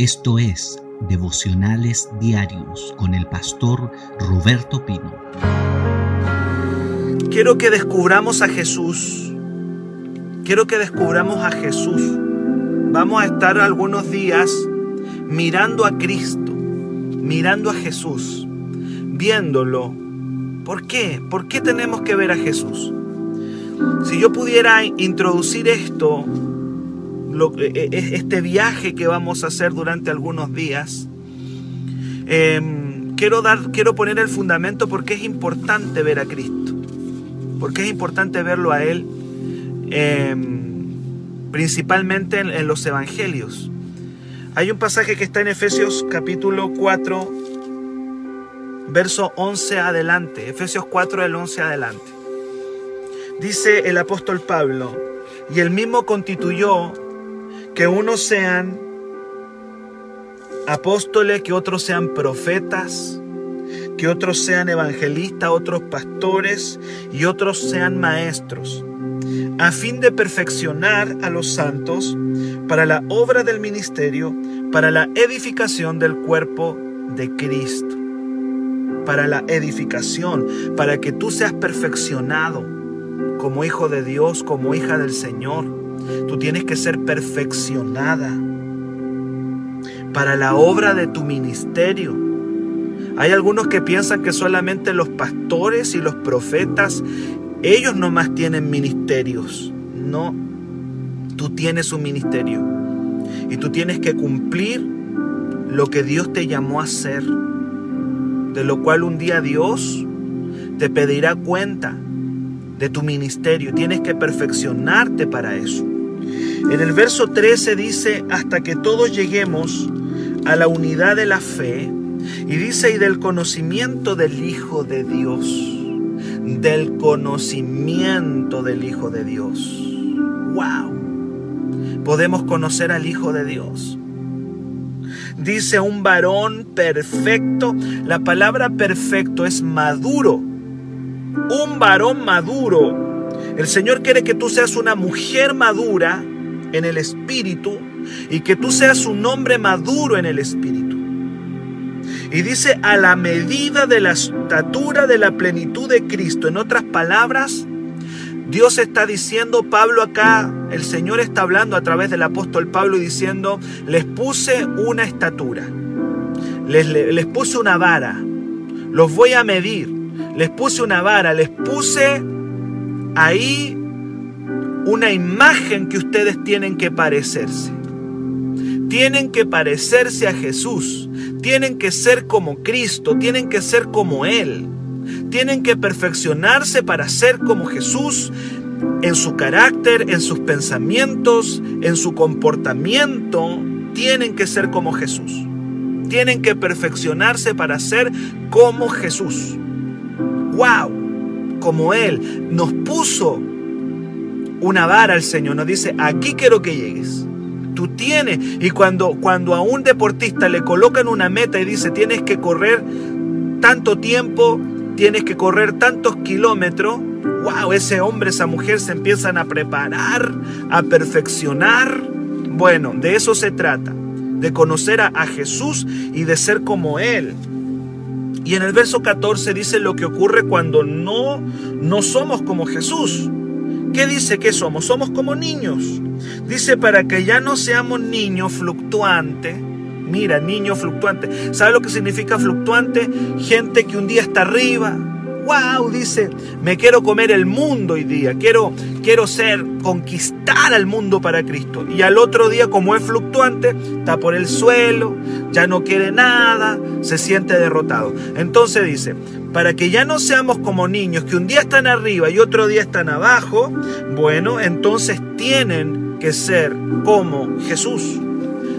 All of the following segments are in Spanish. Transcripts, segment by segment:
Esto es Devocionales Diarios con el pastor Roberto Pino. Quiero que descubramos a Jesús. Quiero que descubramos a Jesús. Vamos a estar algunos días mirando a Cristo, mirando a Jesús, viéndolo. ¿Por qué? ¿Por qué tenemos que ver a Jesús? Si yo pudiera introducir esto eh, eh, este viaje que vamos a hacer durante algunos días, em, quiero, dar, quiero poner el fundamento porque es importante ver a Cristo, porque es importante verlo a Él, em, principalmente en, los evangelios. Hay un pasaje que está en Efesios capítulo 4, verso 11 adelante, Efesios 4 del 11 adelante. Dice el apóstol Pablo, y él mismo constituyó que unos sean apóstoles, que otros sean profetas, que otros sean evangelistas, otros pastores y otros sean maestros, a fin de perfeccionar a los santos para la obra del ministerio, para la edificación del cuerpo de Cristo, para la edificación, para que tú seas perfeccionado como hijo de Dios, como hija del Señor Tú tienes que ser perfeccionada para la obra de tu ministerio. Hay algunos que piensan que solamente los pastores y los profetas, ellos nomás tienen ministerios. No, tú tienes un ministerio y tú tienes que cumplir lo que Dios te llamó a hacer, de lo cual un día Dios te pedirá cuenta de tu ministerio. Tienes que perfeccionarte para eso. En el verso 13 dice, hasta que todos lleguemos a la unidad de la fe, y dice, y del conocimiento del Hijo de Dios, del conocimiento del Hijo de Dios. ¡Wow! Podemos conocer al Hijo de Dios. Dice un varón perfecto. La palabra perfecto es maduro. Un varón maduro. El Señor quiere que tú seas una mujer madura en el Espíritu y que tú seas un hombre maduro en el Espíritu. Y dice, a la medida de la estatura de la plenitud de Cristo. En otras palabras, Dios está diciendo, Pablo acá, el Señor está hablando a través del apóstol Pablo y diciendo, les puse una estatura, les, les puse una vara, los voy a medir, les puse una vara, les puse ahí una imagen que ustedes tienen que parecerse. Tienen que parecerse a Jesús. Tienen que ser como Cristo. Tienen que ser como Él. Tienen que perfeccionarse para ser como Jesús en su carácter, en sus pensamientos, en su comportamiento. Tienen que ser como Jesús. Tienen que perfeccionarse para ser como Jesús. ¡Wow! Como Él nos puso una vara al Señor, nos dice, aquí quiero que llegues. Tú tienes, y cuando, cuando a un deportista le colocan una meta y dice, tienes que correr tanto tiempo, tienes que correr tantos kilómetros, wow, ese hombre, esa mujer se empiezan a preparar, a perfeccionar. Bueno, de eso se trata, de conocer a, a Jesús y de ser como Él. Y en el verso 14 dice lo que ocurre cuando no, no somos como Jesús. ¿Qué dice que somos? Somos como niños. Dice para que ya no seamos niños fluctuantes. Mira, niño fluctuante. ¿Sabe lo que significa fluctuante? Gente que un día está arriba. Wow, dice, me quiero comer el mundo hoy día. Quiero, quiero ser, conquistar al mundo para Cristo. Y al otro día, como es fluctuante, está por el suelo, ya no quiere nada, se siente derrotado. Entonces dice, para que ya no seamos como niños que un día están arriba y otro día están abajo, bueno, entonces tienen que ser como Jesús.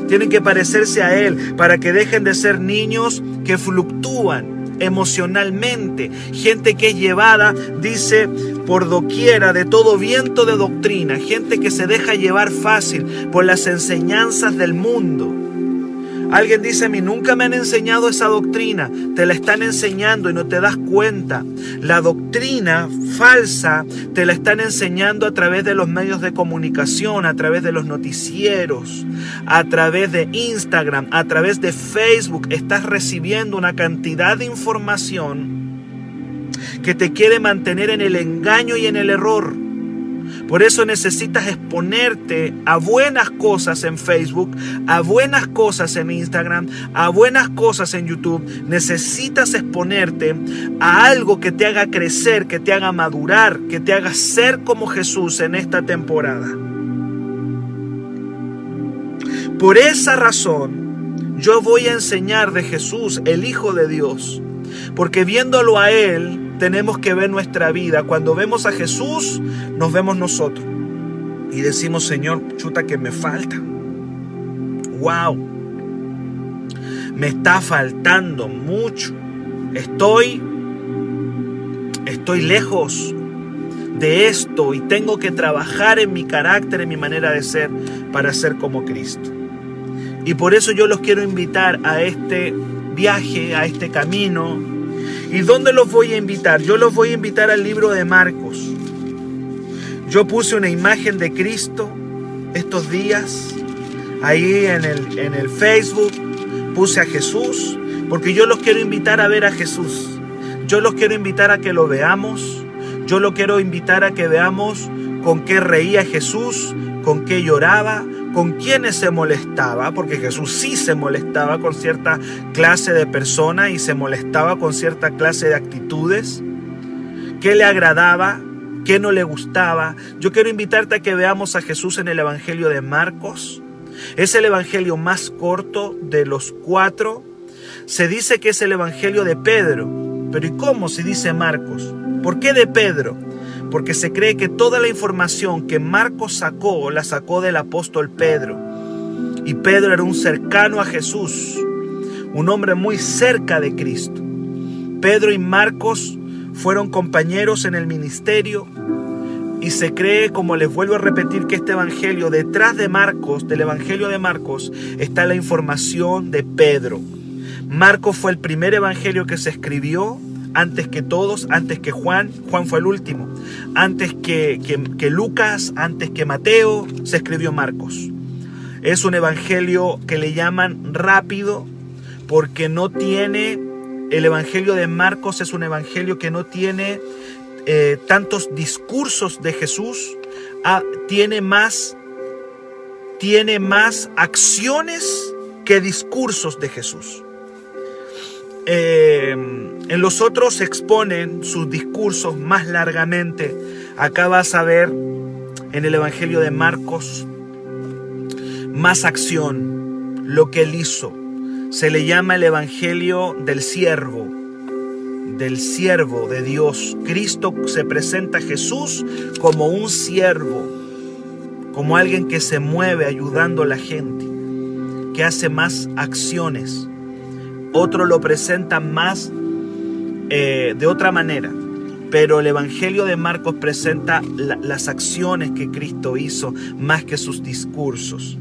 Tienen que parecerse a Él para que dejen de ser niños que fluctúan emocionalmente, gente que es llevada, dice, por doquiera de todo viento de doctrina, gente que se deja llevar fácil por las enseñanzas del mundo Alguien dice a mí, nunca me han enseñado esa doctrina. Te la están enseñando y no te das cuenta. La doctrina falsa te la están enseñando a través de los medios de comunicación, a través de los noticieros, a través de Instagram, a través de Facebook. Estás recibiendo una cantidad de información que te quiere mantener en el engaño y en el error. Por eso necesitas exponerte a buenas cosas en Facebook, a buenas cosas en Instagram, a buenas cosas en YouTube. Necesitas exponerte a algo que te haga crecer, que te haga madurar, que te haga ser como Jesús en esta temporada. Por esa razón, yo voy a enseñar de Jesús, el Hijo de Dios, porque viéndolo a Él, tenemos que ver nuestra vida. Cuando vemos a Jesús, nos vemos nosotros. Y decimos, Señor, chuta que me falta. Wow. Me está faltando mucho. Estoy estoy lejos de esto y tengo que trabajar en mi carácter, en mi manera de ser para ser como Cristo. Y por eso yo los quiero invitar a este viaje, a este camino, ¿Y dónde los voy a invitar? Yo los voy a invitar al libro de Marcos. Yo puse una imagen de Cristo estos días ahí en el, en el Facebook. Puse a Jesús porque yo los quiero invitar a ver a Jesús. Yo los quiero invitar a que lo veamos. Yo los quiero invitar a que veamos con qué reía Jesús, con qué lloraba, con quiénes se molestaba, porque Jesús sí se molestaba con cierta clase de persona y se molestaba con cierta clase de actitudes, qué le agradaba, qué no le gustaba. Yo quiero invitarte a que veamos a Jesús en el Evangelio de Marcos. Es el Evangelio más corto de los cuatro. Se dice que es el Evangelio de Pedro, pero ¿y cómo se dice Marcos? ¿Por qué de Pedro? Porque se cree que toda la información que Marcos sacó la sacó del apóstol Pedro. Y Pedro era un cercano a Jesús, un hombre muy cerca de Cristo. Pedro y Marcos fueron compañeros en el ministerio y se cree, como les vuelvo a repetir, que este evangelio, detrás de Marcos, del evangelio de Marcos, está la información de Pedro. Marcos fue el primer evangelio que se escribió antes que todos, antes que Juan, Juan fue el último, antes que, que, Lucas, antes que Mateo, se escribió Marcos. Es un evangelio que le llaman rápido porque no tiene, el evangelio de Marcos es un evangelio que no tiene eh, tantos discursos de Jesús, ah, tiene más, tiene más acciones que discursos de Jesús. Eh, en los otros exponen sus discursos más largamente. Acá vas a ver en el Evangelio de Marcos más acción, lo que él hizo. Se le llama el Evangelio del siervo, del siervo de Dios. Cristo se presenta a Jesús como un siervo, como alguien que se mueve ayudando a la gente, que hace más acciones. Otro lo presenta más eh, de otra manera. Pero el Evangelio de Marcos presenta las acciones que Cristo hizo más que sus discursos.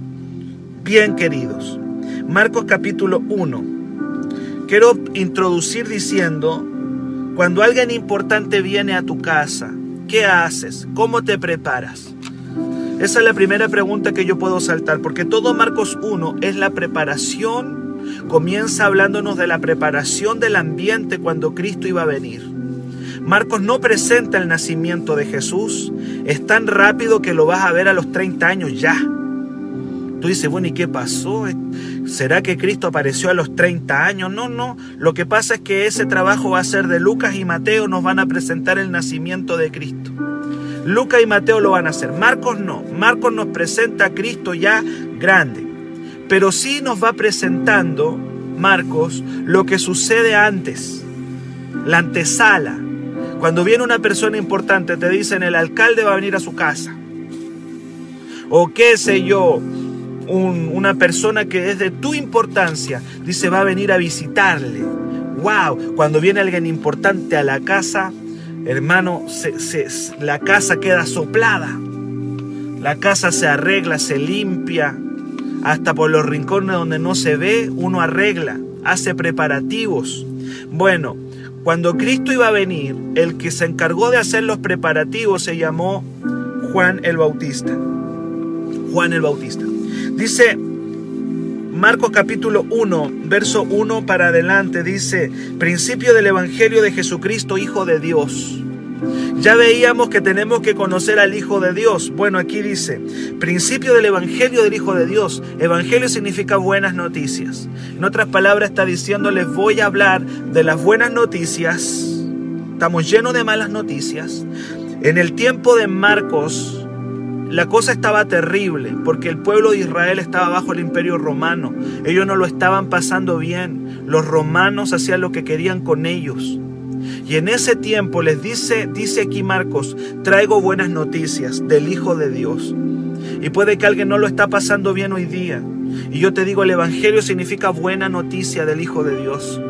Bien queridos, Marcos capítulo 1. Quiero introducir diciendo, cuando alguien importante viene a tu casa, ¿qué haces? ¿Cómo te preparas? Esa es la primera pregunta que yo puedo saltar, porque todo Marcos 1 es la preparación comienza hablándonos de la preparación del ambiente cuando Cristo iba a venir. Marcos no presenta el nacimiento de Jesús, es tan rápido que lo vas a ver a los 30 años ya. Tú dices, bueno, ¿y qué pasó? ¿Será que Cristo apareció a los 30 años? No, no. Lo que pasa es que ese trabajo va a ser de Lucas y Mateo, nos van a presentar el nacimiento de Cristo. Lucas y Mateo lo van a hacer. Marcos no. Marcos nos presenta a Cristo ya grande pero sí nos va presentando, Marcos, lo que sucede antes, la antesala. Cuando viene una persona importante, te dicen el alcalde va a venir a su casa. O qué sé yo, una persona que es de tu importancia, dice va a venir a visitarle. ¡Wow! Cuando viene alguien importante a la casa, hermano, la casa queda soplada. La casa se arregla, se limpia, hasta por los rincones donde no se ve, uno arregla, hace preparativos. Bueno, cuando Cristo iba a venir, el que se encargó de hacer los preparativos se llamó Juan el Bautista. Juan el Bautista. Dice Marcos capítulo 1, verso 1 para adelante, dice, principio del Evangelio de Jesucristo, Hijo de Dios. Ya veíamos que tenemos que conocer al Hijo de Dios. Bueno, aquí dice, principio del Evangelio del Hijo de Dios. Evangelio significa buenas noticias. En otras palabras está diciendo, les voy a hablar de las buenas noticias. Estamos llenos de malas noticias. En el tiempo de Marcos, la cosa estaba terrible porque el pueblo de Israel estaba bajo el imperio romano. Ellos no lo estaban pasando bien. Los romanos hacían lo que querían con ellos. Y en ese tiempo les dice, dice aquí Marcos, traigo buenas noticias del Hijo de Dios. Y puede que alguien no lo está pasando bien hoy día. Y yo te digo, el Evangelio significa buena noticia del Hijo de Dios.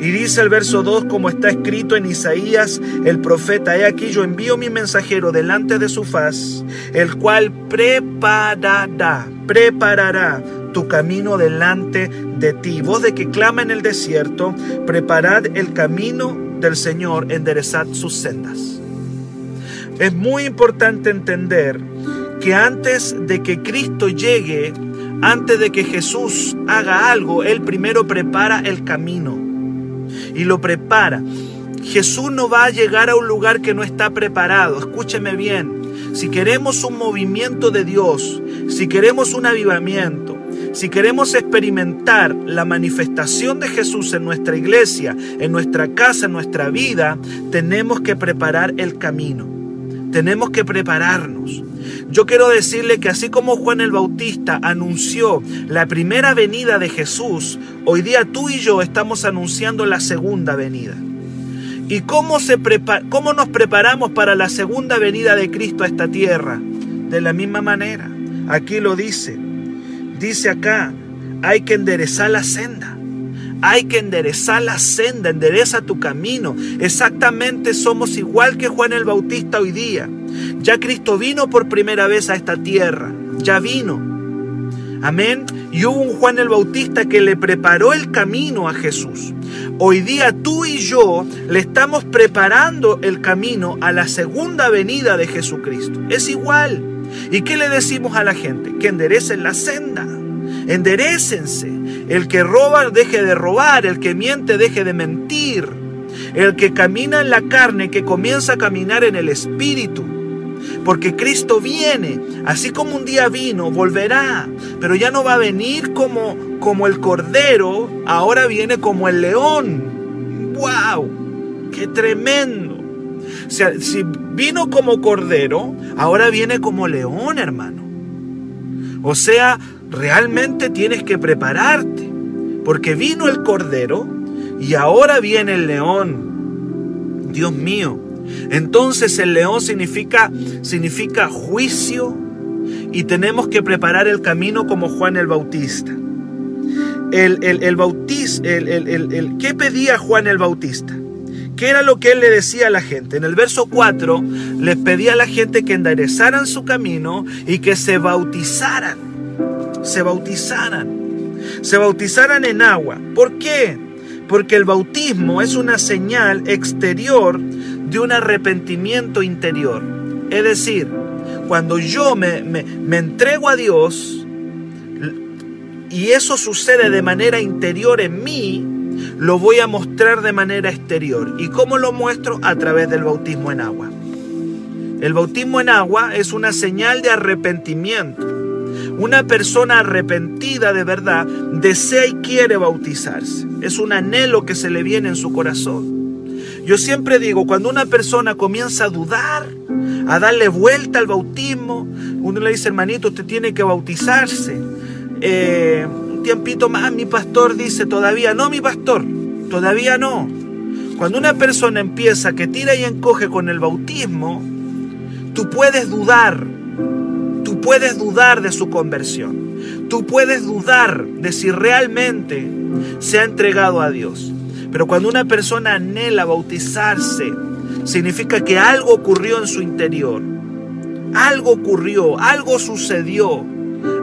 Y dice el verso 2, como está escrito en Isaías el profeta, he aquí yo envío mi mensajero delante de su faz, el cual preparará, preparará tu camino delante de ti. Voz de que clama en el desierto, preparad el camino del Señor, enderezad sus sendas. Es muy importante entender que antes de que Cristo llegue, antes de que Jesús haga algo, Él primero prepara el camino y lo prepara. Jesús no va a llegar a un lugar que no está preparado. Escúcheme bien. Si queremos un movimiento de Dios, si queremos un avivamiento, si queremos experimentar la manifestación de Jesús en nuestra iglesia, en nuestra casa, en nuestra vida, tenemos que preparar el camino. Tenemos que prepararnos. Yo quiero decirle que así como Juan el Bautista anunció la primera venida de Jesús, hoy día tú y yo estamos anunciando la segunda venida. ¿Y cómo, se cómo nos preparamos para la segunda venida de Cristo a esta tierra? De la misma manera. Aquí lo dice. Dice acá, hay que enderezar la senda. Hay que enderezar la senda, endereza tu camino. Exactamente somos igual que Juan el Bautista hoy día. Ya Cristo vino por primera vez a esta tierra. Ya vino. Amén. Y hubo un Juan el Bautista que le preparó el camino a Jesús. Hoy día tú y yo le estamos preparando el camino a la segunda venida de Jesucristo. Es igual. ¿Y qué le decimos a la gente? Que enderecen la senda. Enderecense. El que roba deje de robar, el que miente deje de mentir. El que camina en la carne, que comienza a caminar en el espíritu. Porque Cristo viene, así como un día vino, volverá, pero ya no va a venir como, como el cordero, ahora viene como el león. ¡Wow! ¡Qué tremendo! Sea, si vino como cordero, ahora viene como león, hermano. O sea, realmente tienes que prepararte, porque vino el cordero y ahora viene el león. Dios mío. Entonces el león significa, significa juicio y tenemos que preparar el camino como Juan el Bautista. El, el, el, el, el, ¿Qué pedía Juan el Bautista? ¿Qué era lo que él le decía a la gente? En el verso 4 les pedía a la gente que enderezaran su camino y que se bautizaran se bautizaran, se bautizaran en agua. ¿Por qué? Porque el bautismo es una señal exterior de un arrepentimiento interior. Es decir, cuando yo me, me, entrego a Dios y eso sucede de manera interior en mí, lo voy a mostrar de manera exterior. ¿Y cómo lo muestro? A través del bautismo en agua. El bautismo en agua es una señal de arrepentimiento. Una persona arrepentida de verdad desea y quiere bautizarse. Es un anhelo que se le viene en su corazón. Yo siempre digo, cuando una persona comienza a dudar, a darle vuelta al bautismo, uno le dice, hermanito, usted tiene que bautizarse. Eh, tiempito más, mi pastor dice, todavía no, mi pastor, todavía no. Cuando una persona empieza que tira y encoge con el bautismo, tú puedes dudar, Tú puedes dudar de su conversión. Tú puedes dudar de si realmente se ha entregado a Dios. Pero cuando una persona anhela bautizarse, significa que algo ocurrió en su interior. Algo ocurrió, algo sucedió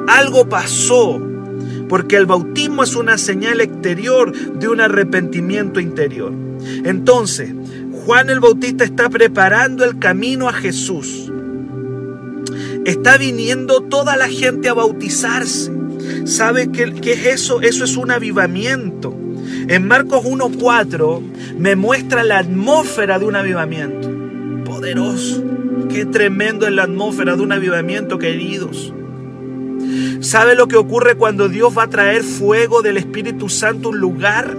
Algo pasó, porque el bautismo es una señal exterior de un arrepentimiento interior. Entonces, Juan el Bautista está preparando el camino a Jesús. Está viniendo toda la gente a bautizarse. ¿Sabe qué, es eso? Eso es un avivamiento. En Marcos 1.4 me muestra la atmósfera de un avivamiento. Poderoso. Qué tremendo es la atmósfera de un avivamiento, queridos. ¿Sabe lo que ocurre cuando Dios va a traer fuego del Espíritu Santo a un lugar?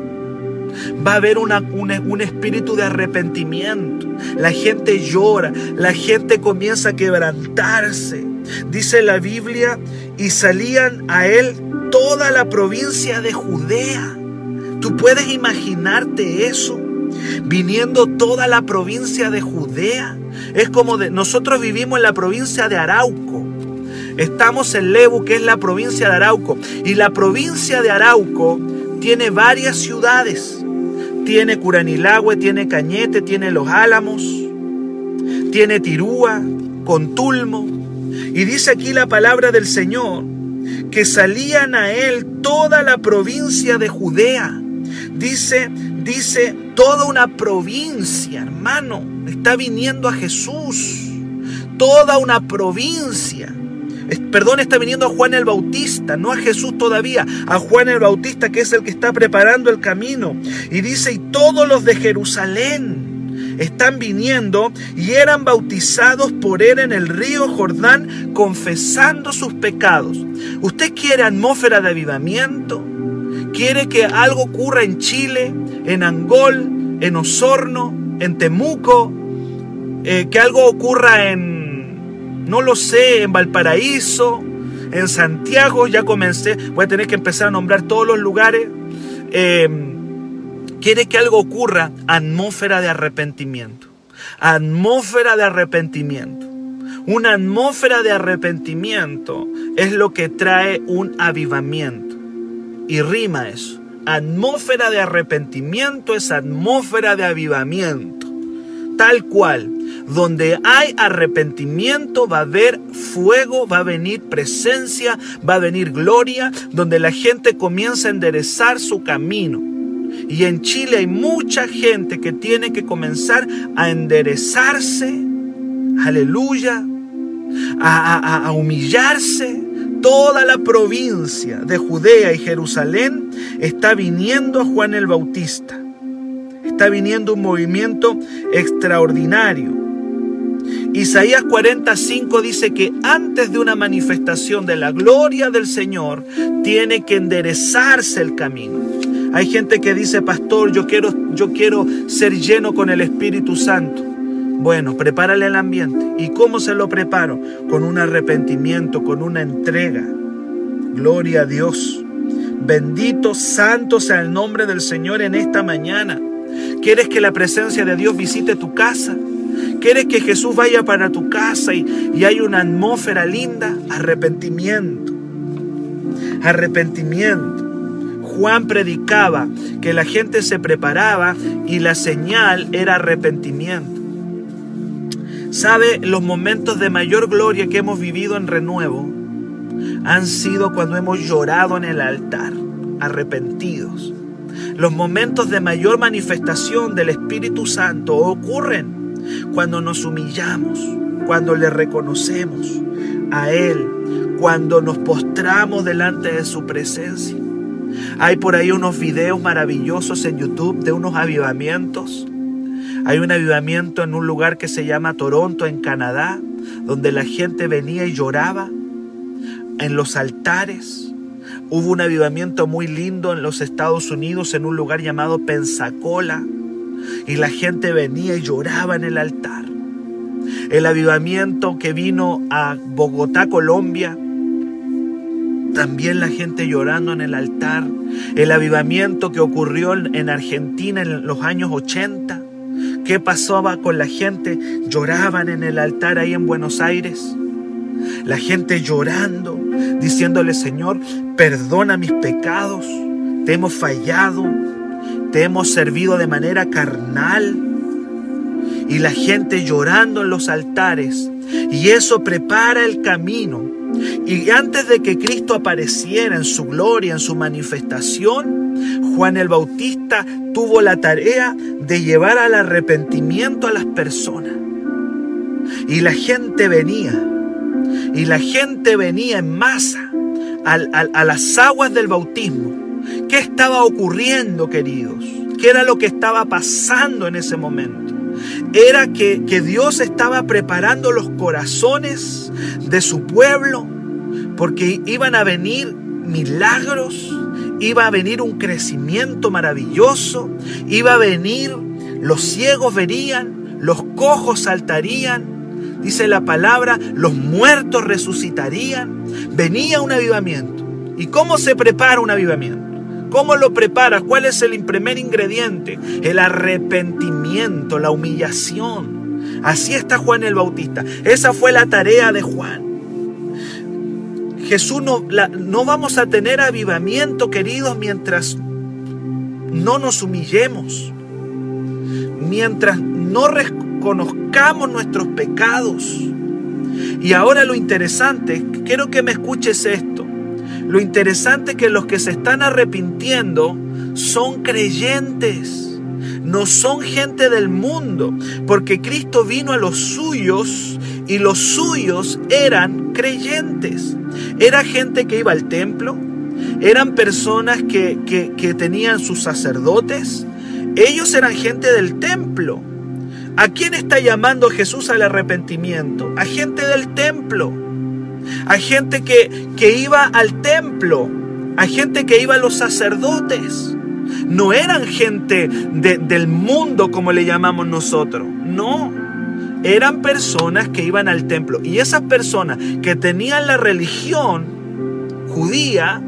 Va a haber un espíritu de arrepentimiento. La gente llora, la gente comienza a quebrantarse. Dice la Biblia, y salían a él toda la provincia de Judea. ¿Tú puedes imaginarte eso? Viniendo toda la provincia de Judea. Es como de, nosotros vivimos en la provincia de Arauco. Estamos en Lebu, que es la provincia de Arauco. Y la provincia de Arauco tiene varias ciudades. Tiene Curanilagüe, tiene Cañete, tiene Los Álamos, tiene Tirúa, Contulmo. Y dice aquí la palabra del Señor que salían a él toda la provincia de Judea. Dice, dice, toda una provincia, hermano, está viniendo a Jesús. Toda una provincia perdón, está viniendo a Juan el Bautista, no a Jesús todavía, a Juan el Bautista que es el que está preparando el camino. Y dice, y todos los de Jerusalén están viniendo y eran bautizados por él en el río Jordán, confesando sus pecados. ¿Usted quiere atmósfera de avivamiento? ¿Quiere que algo ocurra en Chile, en Angol, en Osorno, en Temuco? Eh, que algo ocurra en no lo sé, en Valparaíso, en Santiago, ya comencé, voy a tener que empezar a nombrar todos los lugares. Em, quiere que algo ocurra, atmósfera de arrepentimiento. Atmósfera de arrepentimiento. Una atmósfera de arrepentimiento es lo que trae un avivamiento. Y rima eso. Atmósfera de arrepentimiento es atmósfera de avivamiento. Tal cual. Donde hay arrepentimiento va a haber fuego, va a venir presencia, va a venir gloria, donde la gente comienza a enderezar su camino. Y en Chile hay mucha gente que tiene que comenzar a enderezarse, aleluya, a, humillarse. Toda la provincia de Judea y Jerusalén está viniendo a Juan el Bautista. Está viniendo un movimiento extraordinario. Isaías 45 dice que antes de una manifestación de la gloria del Señor, tiene que enderezarse el camino. Hay gente que dice, pastor, yo quiero, yo quiero ser lleno con el Espíritu Santo. Bueno, prepárale el ambiente. ¿Y cómo se lo preparo? Con un arrepentimiento, con una entrega. Gloria a Dios. Bendito, santo sea el nombre del Señor en esta mañana. ¿Quieres que la presencia de Dios visite tu casa? ¿Quieres que Jesús vaya para tu casa y, y hay una atmósfera linda? Arrepentimiento. Arrepentimiento. Juan predicaba que la gente se preparaba y la señal era arrepentimiento. ¿Sabe? Los momentos de mayor gloria que hemos vivido en renuevo han sido cuando hemos llorado en el altar, arrepentidos. Los momentos de mayor manifestación del Espíritu Santo ocurren cuando nos humillamos, cuando le reconocemos a Él, cuando nos postramos delante de su presencia. Hay por ahí unos videos maravillosos en YouTube de unos avivamientos. Hay un avivamiento en un lugar que se llama Toronto, en Canadá, donde la gente venía y lloraba en los altares. Hubo un avivamiento muy lindo en los Estados Unidos, en un lugar llamado Pensacola, y la gente venía y lloraba en el altar. El avivamiento que vino a Bogotá, Colombia, también la gente llorando en el altar. El avivamiento que ocurrió en Argentina en los años 80. ¿Qué pasaba con la gente? Lloraban en el altar ahí en Buenos Aires. La gente llorando, diciéndole, Señor, perdona mis pecados, te hemos fallado, te hemos servido de manera carnal y la gente llorando en los altares. Y eso prepara el camino Y antes de que Cristo apareciera en su gloria, en su manifestación, Juan el Bautista tuvo la tarea de llevar al arrepentimiento a las personas. Y la gente venía, y la gente venía en masa a las aguas del bautismo. ¿Qué estaba ocurriendo, queridos? ¿Qué era lo que estaba pasando en ese momento? Era que, que Dios estaba preparando los corazones de su pueblo porque iban a venir milagros, iba a venir un crecimiento maravilloso, iba a venir, los ciegos verían, los cojos saltarían, dice la palabra, los muertos resucitarían, venía un avivamiento. ¿Y cómo se prepara un avivamiento? ¿Cómo lo preparas? ¿Cuál es el primer ingrediente? El arrepentimiento, la humillación. Así está Juan el Bautista. Esa fue la tarea de Juan. Jesús no, no vamos a tener avivamiento, queridos, mientras no nos humillemos, mientras no reconozcamos nuestros pecados. Y ahora lo interesante, quiero que me escuches esto. Lo interesante es que los que se están arrepintiendo son creyentes, no son gente del mundo, porque Cristo vino a los suyos y los suyos eran creyentes. Era gente que iba al templo, eran personas que, que, tenían sus sacerdotes, ellos eran gente del templo. ¿A quién está llamando Jesús al arrepentimiento? A gente del templo, a gente que, que iba al templo, a gente que iba a los sacerdotes. No eran gente del mundo como le llamamos nosotros, no eran personas que iban al templo. Y esas personas que tenían la religión judía,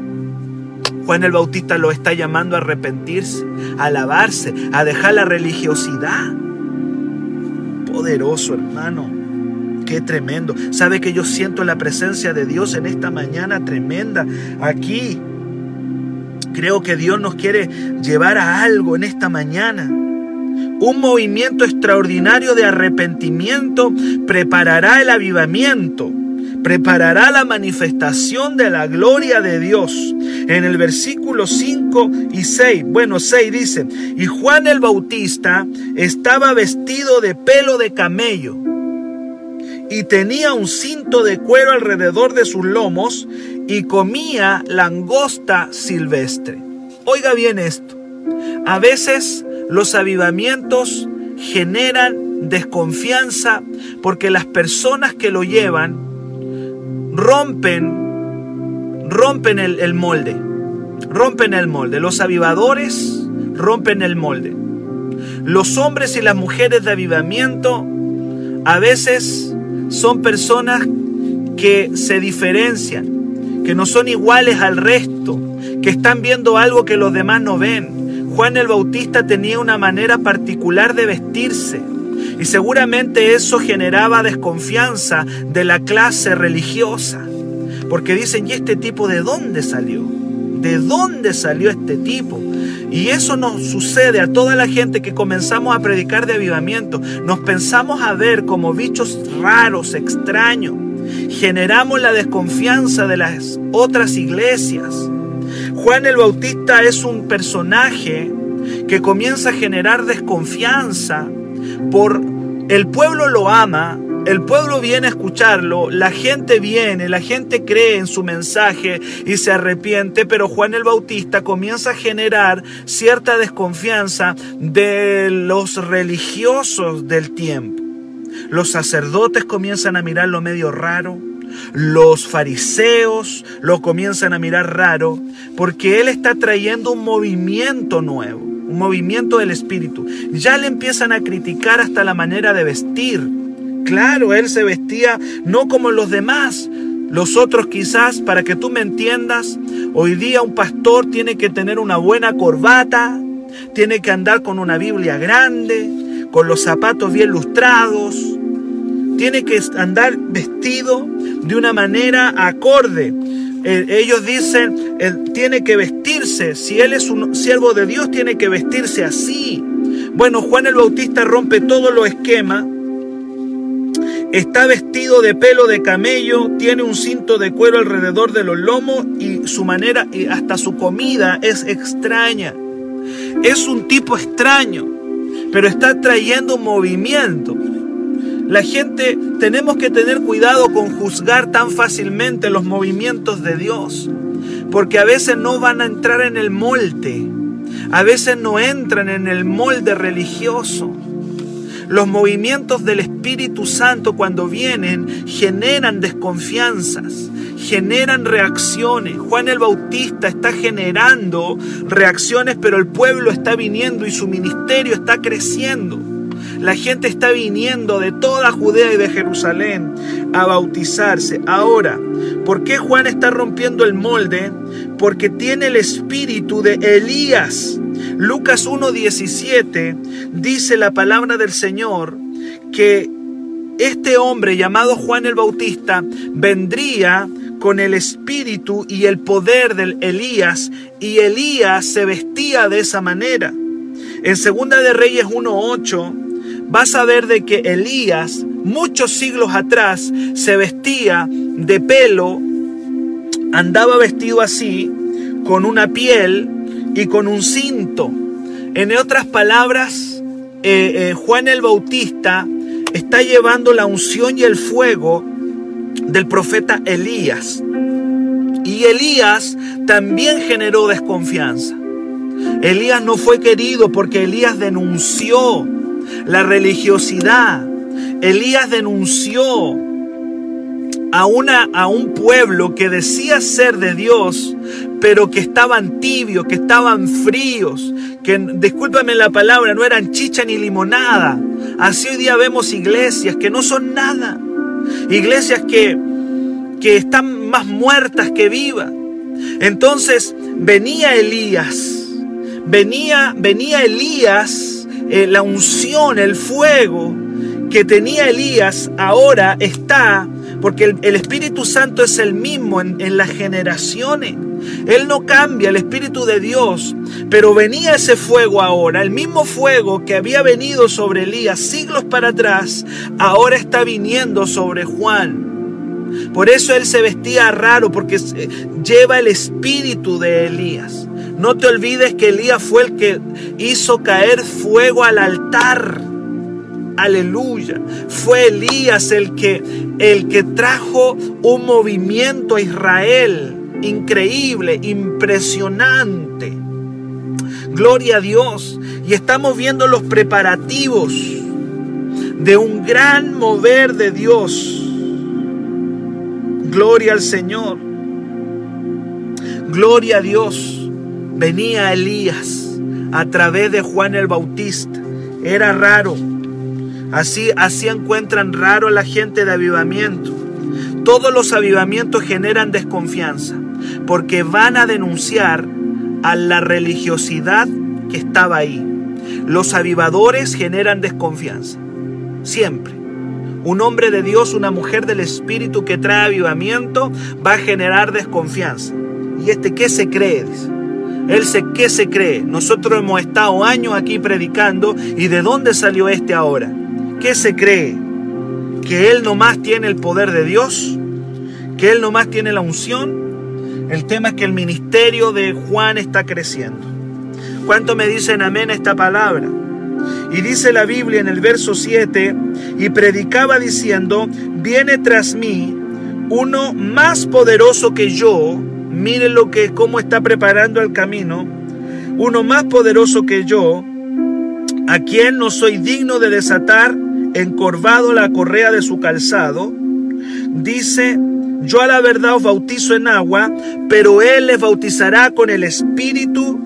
Juan el Bautista lo está llamando a arrepentirse, a lavarse, a dejar la religiosidad. Poderoso hermano, qué tremendo. ¿Sabe que yo siento la presencia de Dios en esta mañana tremenda aquí? Creo que Dios nos quiere llevar a algo en esta mañana. Un movimiento extraordinario de arrepentimiento preparará el avivamiento, preparará la manifestación de la gloria de Dios. En el versículo 5 y 6, bueno, 6 dice, y Juan el Bautista estaba vestido de pelo de camello y tenía un cinto de cuero alrededor de sus lomos y comía langosta silvestre. Oiga bien esto, a veces los avivamientos generan desconfianza porque las personas que lo llevan rompen, rompen el, molde, rompen el molde. Los avivadores rompen el molde. Los hombres y las mujeres de avivamiento a veces son personas que se diferencian, que no son iguales al resto, que están viendo algo que los demás no ven Juan el Bautista tenía una manera particular de vestirse y seguramente eso generaba desconfianza de la clase religiosa. Porque dicen, ¿y este tipo de dónde salió? ¿De dónde salió este tipo? Y eso nos sucede a toda la gente que comenzamos a predicar de avivamiento. Nos pensamos a ver como bichos raros, extraños. Generamos la desconfianza de las otras iglesias. Juan el Bautista es un personaje que comienza a generar desconfianza por el pueblo lo ama, el pueblo viene a escucharlo, la gente viene, la gente cree en su mensaje y se arrepiente, pero Juan el Bautista comienza a generar cierta desconfianza de los religiosos del tiempo. Los sacerdotes comienzan a mirarlo medio raro, los fariseos lo comienzan a mirar raro porque él está trayendo un movimiento nuevo, un movimiento del espíritu. Ya le empiezan a criticar hasta la manera de vestir. Claro, él se vestía no como los demás. Los otros quizás, para que tú me entiendas, hoy día un pastor tiene que tener una buena corbata, tiene que andar con una Biblia grande, con los zapatos bien lustrados, tiene que andar vestido de una manera acorde. Eh, ellos dicen, él tiene que vestirse, si él es un siervo de Dios, tiene que vestirse así. Bueno, Juan el Bautista rompe todos los esquemas Está vestido de pelo de camello, tiene un cinto de cuero alrededor de los lomos y su manera y hasta su comida es extraña. Es un tipo extraño, pero está trayendo movimiento. La gente tenemos que tener cuidado con juzgar tan fácilmente los movimientos de Dios, porque a veces no van a entrar en el molde, a veces no entran en el molde religioso. Los movimientos del Espíritu Santo cuando vienen generan desconfianzas, generan reacciones. Juan el Bautista está generando reacciones, pero el pueblo está viniendo y su ministerio está creciendo. La gente está viniendo de toda Judea y de Jerusalén a bautizarse. Ahora, ¿por qué Juan está rompiendo el molde? Porque tiene el espíritu de Elías. Lucas 1.17 dice la palabra del Señor que este hombre llamado Juan el Bautista vendría con el espíritu y el poder del Elías y Elías se vestía de esa manera. En Segunda de Reyes 1.8 vas a ver de que Elías, muchos siglos atrás, se vestía de pelo, andaba vestido así, con una piel y con un cinto. En otras palabras, eh, eh, Juan el Bautista está llevando la unción y el fuego del profeta Elías. Y Elías también generó desconfianza. Elías no fue querido porque Elías denunció la religiosidad. Elías denunció a, una, a un pueblo que decía ser de Dios, pero que estaban tibios, que estaban fríos, que, discúlpame la palabra, no eran chicha ni limonada. Así hoy día vemos iglesias que no son nada. Iglesias que, que están más muertas que vivas. Entonces venía Elías, venía, venía Elías eh, la unción, el fuego que tenía Elías ahora está, porque el, Espíritu Santo es el mismo en, en las generaciones. Él no cambia, el Espíritu de Dios, pero venía ese fuego ahora, el mismo fuego que había venido sobre Elías siglos para atrás, ahora está viniendo sobre Juan. Por eso él se vestía raro, porque lleva el espíritu de Elías. No te olvides que Elías fue el que hizo caer fuego al altar. Aleluya. Fue Elías el que el que trajo un movimiento a Israel increíble, impresionante. Gloria a Dios. Y estamos viendo los preparativos de un gran mover de Dios. Gloria al Señor. Gloria a Dios venía Elías a través de Juan el Bautista. Era raro. Así, así encuentran raro a la gente de avivamiento. Todos los avivamientos generan desconfianza porque van a denunciar a la religiosidad que estaba ahí. Los avivadores generan desconfianza. Siempre. Un hombre de Dios, una mujer del Espíritu que trae avivamiento va a generar desconfianza. ¿Y este qué se cree? Él se, ¿qué se cree? Nosotros hemos estado años aquí predicando y ¿de dónde salió este ahora? ¿Qué se cree? ¿Que Él nomás tiene el poder de Dios? ¿Que Él nomás tiene la unción? El tema es que el ministerio de Juan está creciendo. ¿Cuánto me dicen amén a esta palabra? Y dice la Biblia en el verso 7, y predicaba diciendo, viene tras mí uno más poderoso que yo, Mire lo que, cómo está preparando el camino. Uno más poderoso que yo, a quien no soy digno de desatar encorvado la correa de su calzado. Dice, yo a la verdad os bautizo en agua, pero Él les bautizará con el Espíritu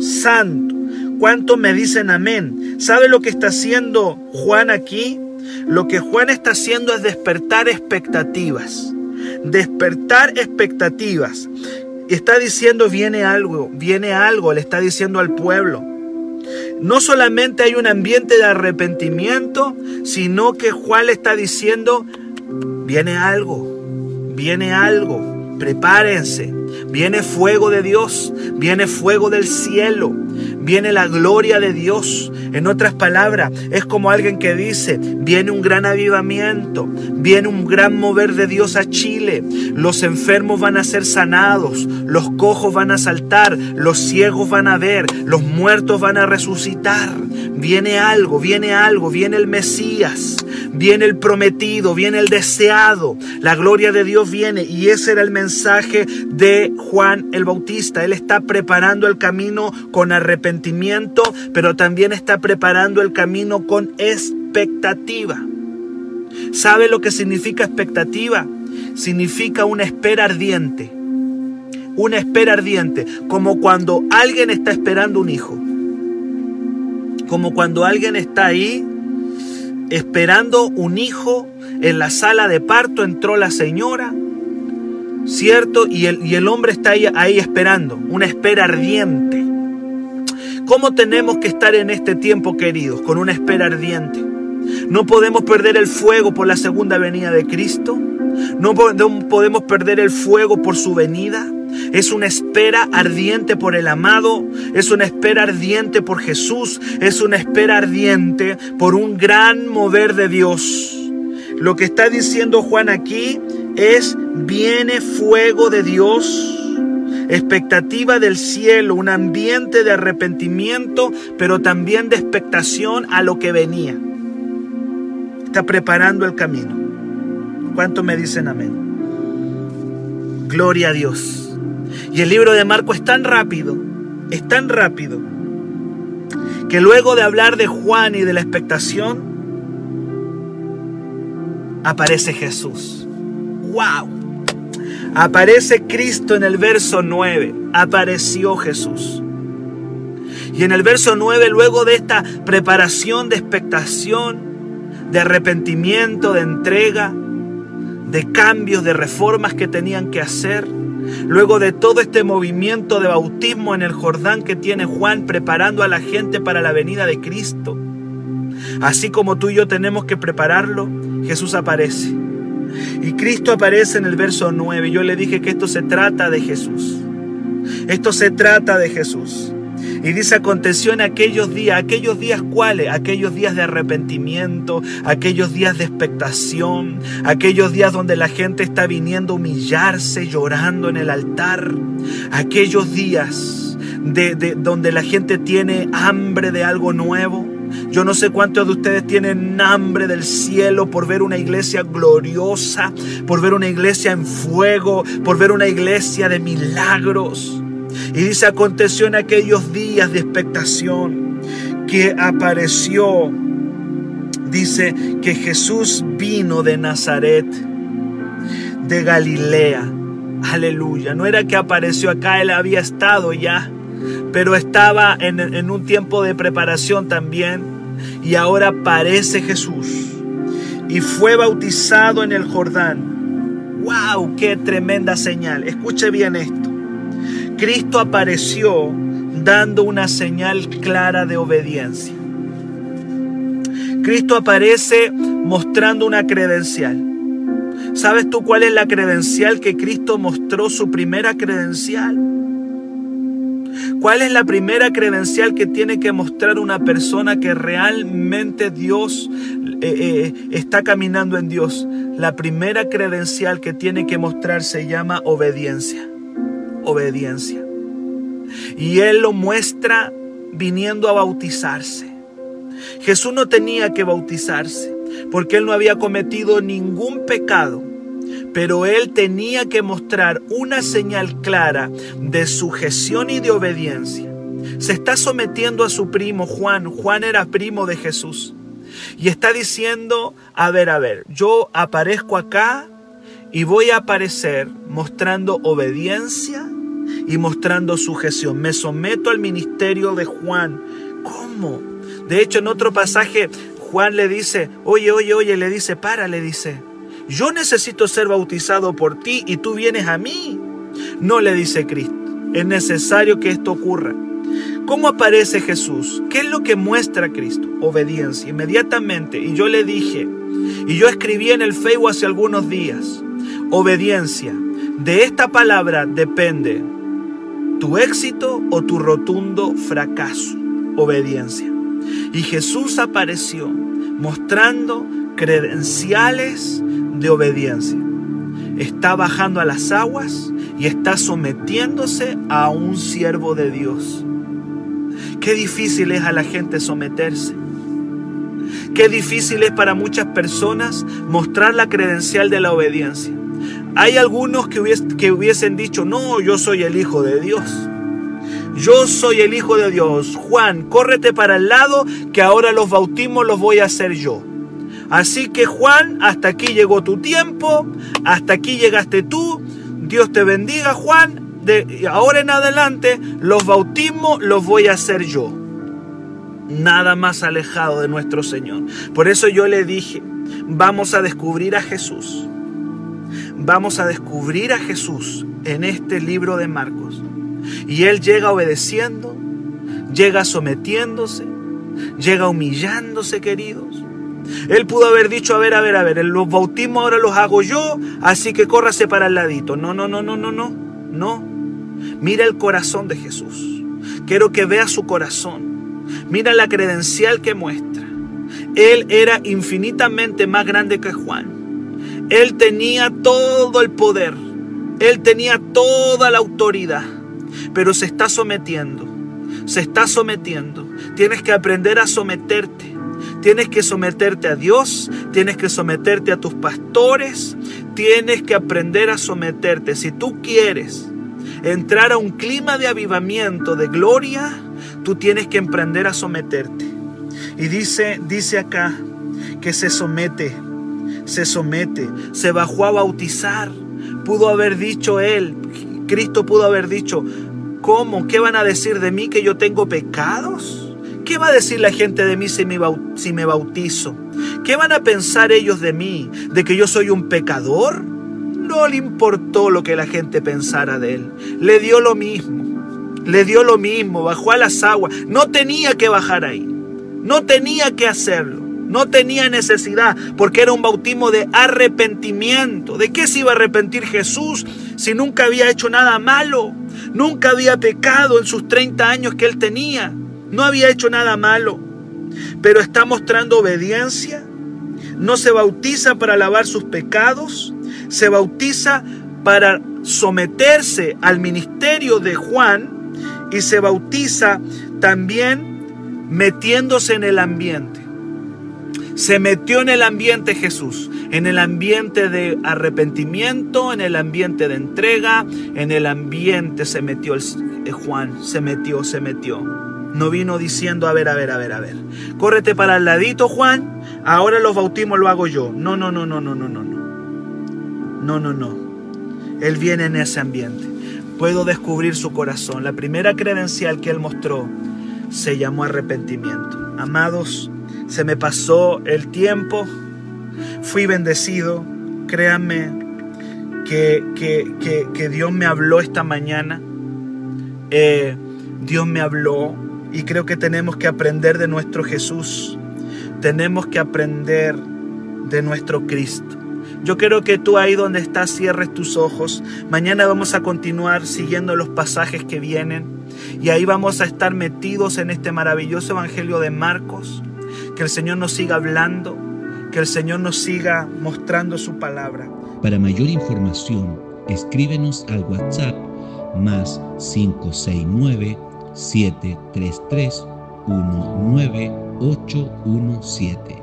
Santo. ¿Cuántos me dicen amén? ¿Sabe lo que está haciendo Juan aquí? Lo que Juan está haciendo es despertar expectativas despertar expectativas. Está diciendo, viene algo, viene algo, le está diciendo al pueblo. No solamente hay un ambiente de arrepentimiento, sino que Juan le está diciendo, viene algo, viene algo, prepárense, viene fuego de Dios, viene fuego del cielo, viene la gloria de Dios. En otras palabras, es como alguien que dice, viene un gran avivamiento, viene un gran mover de Dios a Chile, los enfermos van a ser sanados, los cojos van a saltar, los ciegos van a ver, los muertos van a resucitar. Viene algo, viene algo, viene el Mesías, viene el prometido, viene el deseado, la gloria de Dios viene y ese era el mensaje de Juan el Bautista. Él está preparando el camino con arrepentimiento, pero también está preparando el camino con expectativa. ¿Sabe lo que significa expectativa? Significa una espera ardiente. Una espera ardiente, como cuando alguien está esperando un hijo. Como cuando alguien está ahí esperando un hijo en la sala de parto, entró la señora, ¿cierto? Y el, y el hombre está ahí, ahí esperando, una espera ardiente. ¿Cómo tenemos que estar en este tiempo, queridos? Con una espera ardiente. No podemos perder el fuego por la segunda venida de Cristo. No podemos perder el fuego por su venida. Es una espera ardiente por el amado. Es una espera ardiente por Jesús. Es una espera ardiente por un gran mover de Dios. Lo que está diciendo Juan aquí es, viene fuego de Dios expectativa del cielo, un ambiente de arrepentimiento, pero también de expectación a lo que venía. Está preparando el camino. ¿Cuánto me dicen amén? Gloria a Dios. Y el libro de Marco es tan rápido, es tan rápido, que luego de hablar de Juan y de la expectación, aparece Jesús. ¡Wow! Aparece Cristo en el verso 9. Apareció Jesús. Y en el verso 9, luego de esta preparación de expectación, de arrepentimiento, de entrega, de cambios, de reformas que tenían que hacer, luego de todo este movimiento de bautismo en el Jordán que tiene Juan preparando a la gente para la venida de Cristo, así como tú y yo tenemos que prepararlo, Jesús aparece. Y Cristo aparece en el verso 9. Yo le dije que esto se trata de Jesús. Esto se trata de Jesús. Y dice, aconteció en aquellos días, aquellos días cuáles, aquellos días de arrepentimiento, aquellos días de expectación, aquellos días donde la gente está viniendo a humillarse, llorando en el altar, aquellos días de, de, donde la gente tiene hambre de algo nuevo, yo no sé cuántos de ustedes tienen hambre del cielo por ver una iglesia gloriosa, por ver una iglesia en fuego, por ver una iglesia de milagros. Y dice, aconteció en aquellos días de expectación que apareció, dice que Jesús vino de Nazaret, de Galilea. Aleluya. No era que apareció acá, él había estado ya pero estaba en, un tiempo de preparación también y ahora aparece Jesús y fue bautizado en el Jordán. ¡Wow! ¡Qué tremenda señal! Escuche bien esto. Cristo apareció dando una señal clara de obediencia. Cristo aparece mostrando una credencial. ¿Sabes tú cuál es la credencial que Cristo mostró, su primera credencial? ¿Cuál es la primera credencial que tiene que mostrar una persona que realmente Dios eh, eh, está caminando en Dios? La primera credencial que tiene que mostrar se llama obediencia. Obediencia. Y Él lo muestra viniendo a bautizarse. Jesús no tenía que bautizarse porque Él no había cometido ningún pecado pero él tenía que mostrar una señal clara de sujeción y de obediencia. Se está sometiendo a su primo Juan. Juan era primo de Jesús. Y está diciendo, a ver, a ver, yo aparezco acá y voy a aparecer mostrando obediencia y mostrando sujeción. Me someto al ministerio de Juan. ¿Cómo? De hecho, en otro pasaje, Juan le dice, oye, oye, oye, le dice, para, le dice, yo necesito ser bautizado por ti y tú vienes a mí. No le dice Cristo, es necesario que esto ocurra. ¿Cómo aparece Jesús? ¿Qué es lo que muestra Cristo? Obediencia. Inmediatamente. Y yo le dije, y yo escribí en el Facebook hace algunos días, obediencia. De esta palabra depende tu éxito o tu rotundo fracaso. Obediencia. Y Jesús apareció mostrando credenciales de obediencia. Está bajando a las aguas y está sometiéndose a un siervo de Dios. Qué difícil es a la gente someterse. Qué difícil es para muchas personas mostrar la credencial de la obediencia. Hay algunos que, hubiesen dicho, no, yo soy el Hijo de Dios. Yo soy el Hijo de Dios. Juan, córrete para el lado que ahora los bautismos los voy a hacer yo. Así que Juan, hasta aquí llegó tu tiempo, hasta aquí llegaste tú. Dios te bendiga Juan. De ahora en adelante los bautismos los voy a hacer yo. Nada más alejado de nuestro Señor. Por eso yo le dije, vamos a descubrir a Jesús. Vamos a descubrir a Jesús en este libro de Marcos. Y Él llega obedeciendo, llega sometiéndose, llega humillándose, queridos. Él pudo haber dicho, a ver, a ver, a ver, los bautismos ahora los hago yo, así que córrase para el ladito. No, no, no, no, no, no, no. Mira el corazón de Jesús. Quiero que vea su corazón. Mira la credencial que muestra. Él era infinitamente más grande que Juan. Él tenía todo el poder. Él tenía toda la autoridad. Pero se está sometiendo. Se está sometiendo. Tienes que aprender a someterte. Tienes que someterte a Dios, tienes que someterte a tus pastores, tienes que aprender a someterte. Si tú quieres entrar a un clima de avivamiento, de gloria, tú tienes que emprender a someterte. Y dice, dice acá que se somete, se somete, se bajó a bautizar. Pudo haber dicho él, Cristo pudo haber dicho, ¿cómo? ¿Qué van a decir de mí que yo tengo pecados? ¿Qué va a decir la gente de mí si me, bautizo? ¿Qué van a pensar ellos de mí? ¿De que yo soy un pecador? No le importó lo que la gente pensara de él. Le dio lo mismo. Le dio lo mismo. Bajó a las aguas. No tenía que bajar ahí. No tenía que hacerlo. No tenía necesidad porque era un bautismo de arrepentimiento. ¿De qué se iba a arrepentir Jesús si nunca había hecho nada malo? Nunca había pecado en sus 30 años que él tenía. No había hecho nada malo, pero está mostrando obediencia. No se bautiza para lavar sus pecados, se bautiza para someterse al ministerio de Juan y se bautiza también metiéndose en el ambiente. Se metió en el ambiente Jesús, en el ambiente de arrepentimiento, en el ambiente de entrega, en el ambiente se metió el, Juan, se metió, se metió. No vino diciendo, a ver, a ver, a ver, a ver. Córrete para el ladito, Juan. Ahora los bautismos lo hago yo. No, no, no, no, no, no, no. No, no, no. Él viene en ese ambiente. Puedo descubrir su corazón. La primera credencial que él mostró se llamó arrepentimiento. Amados, se me pasó el tiempo. Fui bendecido. Créanme que, que, que, Dios me habló esta mañana. Eh, Dios me habló y creo que tenemos que aprender de nuestro Jesús. Tenemos que aprender de nuestro Cristo. Yo quiero que tú ahí donde estás cierres tus ojos. Mañana vamos a continuar siguiendo los pasajes que vienen. Y ahí vamos a estar metidos en este maravilloso Evangelio de Marcos. Que el Señor nos siga hablando. Que el Señor nos siga mostrando su palabra. Para mayor información, escríbenos al WhatsApp más 569 733 19817.